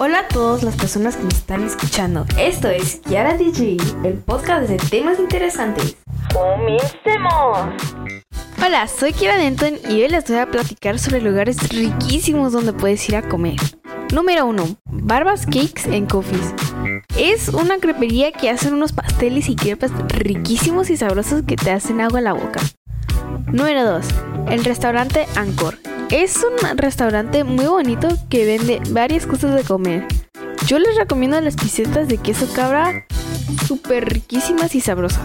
Hola a todas las personas que me están escuchando. Esto es Kiara DJ, el podcast de temas interesantes. ¡Comencemos! Hola, soy Kiara Denton y hoy les voy a platicar sobre lugares riquísimos donde puedes ir a comer. Número 1. Barbas Cakes en Coffees. Es una crepería que hacen unos pasteles y crepas riquísimos y sabrosos que te hacen agua en la boca. Número 2. El restaurante Angkor. Es un restaurante muy bonito que vende varias cosas de comer. Yo les recomiendo las pisetas de queso cabra súper riquísimas y sabrosas.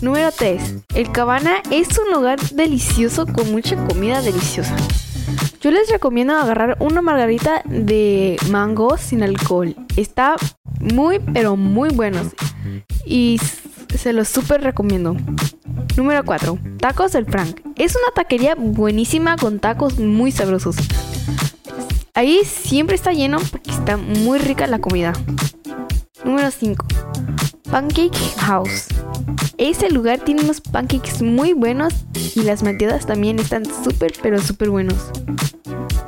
Número 3. El Cabana es un lugar delicioso con mucha comida deliciosa. Yo les recomiendo agarrar una margarita de mango sin alcohol. Está muy pero muy bueno y se los súper recomiendo. Número 4. Tacos del Frank. Es una taquería buenísima con tacos muy sabrosos. Ahí siempre está lleno porque está muy rica la comida. Número 5. Pancake House. Ese lugar tiene unos pancakes muy buenos y las malteadas también están súper pero súper buenos.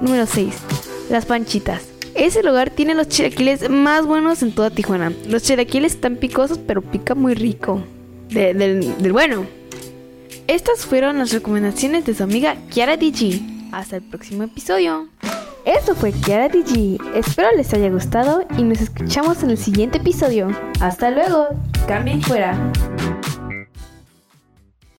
Número 6. Las Panchitas. Ese lugar tiene los chilaquiles más buenos en toda Tijuana. Los chilaquiles están picosos pero pica muy rico. del, bueno. Estas fueron las recomendaciones de su amiga Kiara DG. Hasta el próximo episodio. Esto fue Kiara DG. Espero les haya gustado y nos escuchamos en el siguiente episodio. Hasta luego. Cambien fuera.